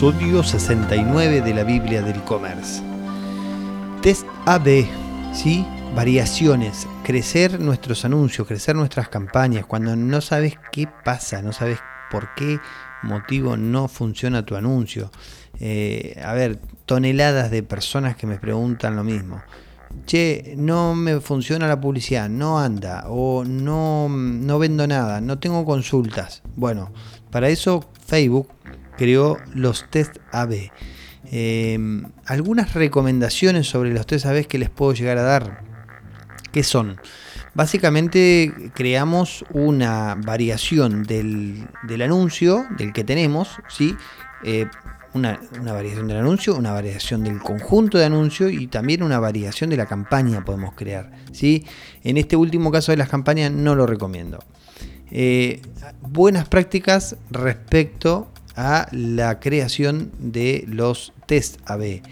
episodio 69 de la Biblia del e-commerce. Test AB, ¿sí? Variaciones, crecer nuestros anuncios, crecer nuestras campañas, cuando no sabes qué pasa, no sabes por qué motivo no funciona tu anuncio. Eh, a ver, toneladas de personas que me preguntan lo mismo. Che, no me funciona la publicidad, no anda, o no, no vendo nada, no tengo consultas. Bueno, para eso Facebook creó los test AB. Em, algunas recomendaciones sobre los test AB que les puedo llegar a dar. ¿Qué son? Básicamente creamos una variación del, anuncio, del que tenemos, ¿sí? Eh, una, variación del anuncio, una variación del conjunto de anuncio y también una variación de la campaña podemos crear. ¿sí? En este último caso de las campañas no lo recomiendo. Eh, buenas prácticas respecto a la creación de los test AB.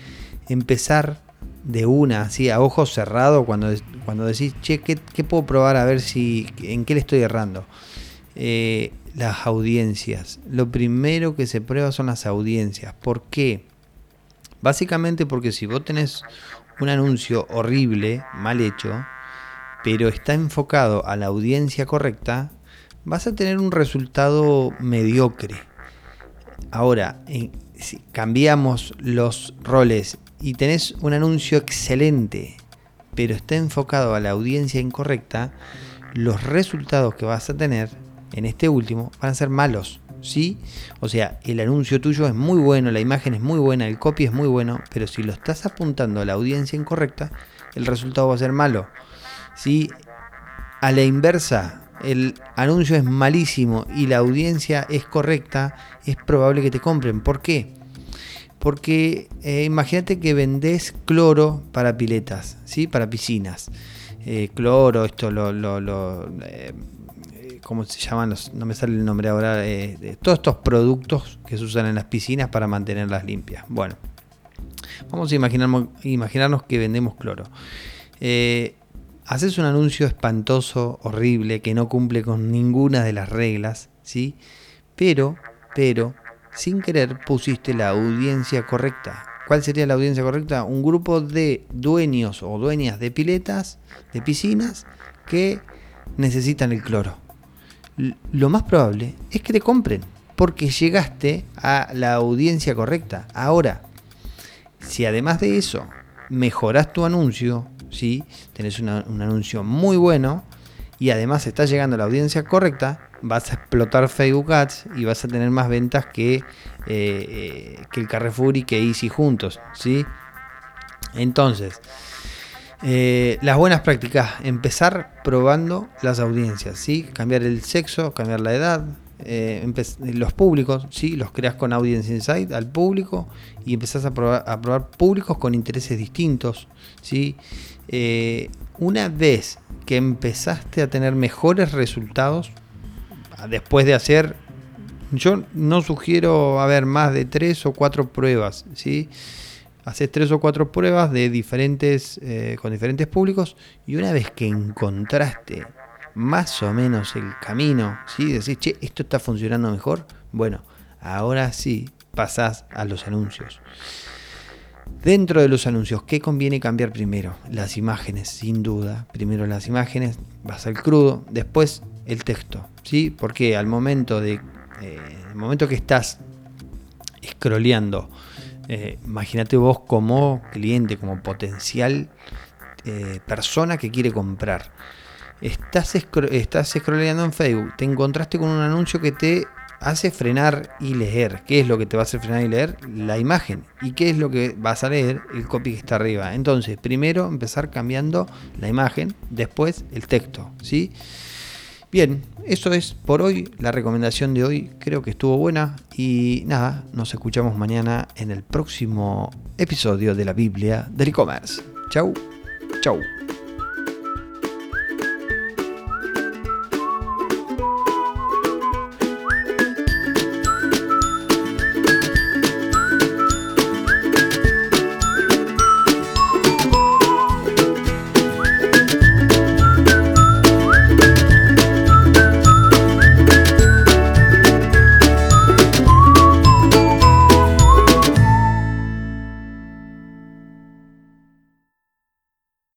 Empezar de una, así a ojos cerrados, cuando, cuando decís, che, ¿qué, puedo probar a ver si en qué le estoy errando? Eh, las audiencias. Lo primero que se prueba son las audiencias. ¿Por qué? Básicamente porque si vos tenés un anuncio horrible, mal hecho, pero está enfocado a la audiencia correcta, vas a tener un resultado mediocre. Ahora, si cambiamos los roles y tenés un anuncio excelente, pero está enfocado a la audiencia incorrecta, los resultados que vas a tener en este último van a ser malos. ¿Sí? O sea, el anuncio tuyo es muy bueno, la imagen es muy buena, el copy es muy bueno, pero si lo estás apuntando a la audiencia incorrecta, el resultado va a ser malo. ¿Sí? A la inversa, el anuncio es malísimo y la audiencia es correcta, es probable que te compren. ¿Por qué? Porque eh, imagínate que vendés cloro para piletas, ¿sí? para piscinas. Eh, cloro, esto lo... lo, eh, ¿Cómo se llaman? no me sale el nombre ahora. todos estos productos que se usan en las piscinas para mantenerlas limpias. Bueno, vamos a imaginarnos, imaginarnos que vendemos cloro haces un anuncio espantoso, horrible, que no cumple con ninguna de las reglas, ¿sí? Pero, pero, sin querer pusiste la audiencia correcta. ¿Cuál sería la audiencia correcta? Un grupo de dueños o dueñas de piletas, de piscinas, que necesitan el cloro. Lo más probable es que te compren, porque llegaste a la audiencia correcta. Ahora, si además de eso mejoras tu anuncio, ¿sí? tenés un anuncio muy bueno y además estás llegando a la audiencia correcta, vas a explotar Facebook Ads y vas a tener más ventas que, eh, eh, que el Carrefour y que Easy juntos. ¿sí? Entonces, eh, las buenas prácticas, empezar probando las audiencias, ¿sí? cambiar el sexo, cambiar la edad, los públicos, ¿sí? los creas con Audience Insight al público y empezás a probar, a probar públicos con intereses distintos. ¿sí? Eh, una vez que empezaste a tener mejores resultados, después de hacer, yo no sugiero haber más de tres o cuatro pruebas, ¿sí? Haces tres o cuatro pruebas de diferentes, eh, con diferentes públicos y una vez que encontraste más o menos el camino, ¿sí? Decís, che, esto está funcionando mejor, bueno, ahora sí pasás a los anuncios. Dentro de los anuncios, ¿qué conviene cambiar primero? Las imágenes, sin duda. Primero las imágenes, vas al crudo, después el texto. ¿sí? Porque al momento de. Eh, momento que estás scrolleando, eh, imagínate vos como cliente, como potencial eh, persona que quiere comprar. Estás, estás scrolleando en Facebook, te encontraste con un anuncio que te hace frenar y leer. ¿Qué es lo que te va a hacer frenar y leer? La imagen. ¿Y qué es lo que vas a leer? El copy que está arriba. Entonces, primero empezar cambiando la imagen, después el texto. ¿sí? Bien, eso es por hoy. La recomendación de hoy creo que estuvo buena. Y nada, nos escuchamos mañana en el próximo episodio de la Biblia del e-commerce. Chau, chau.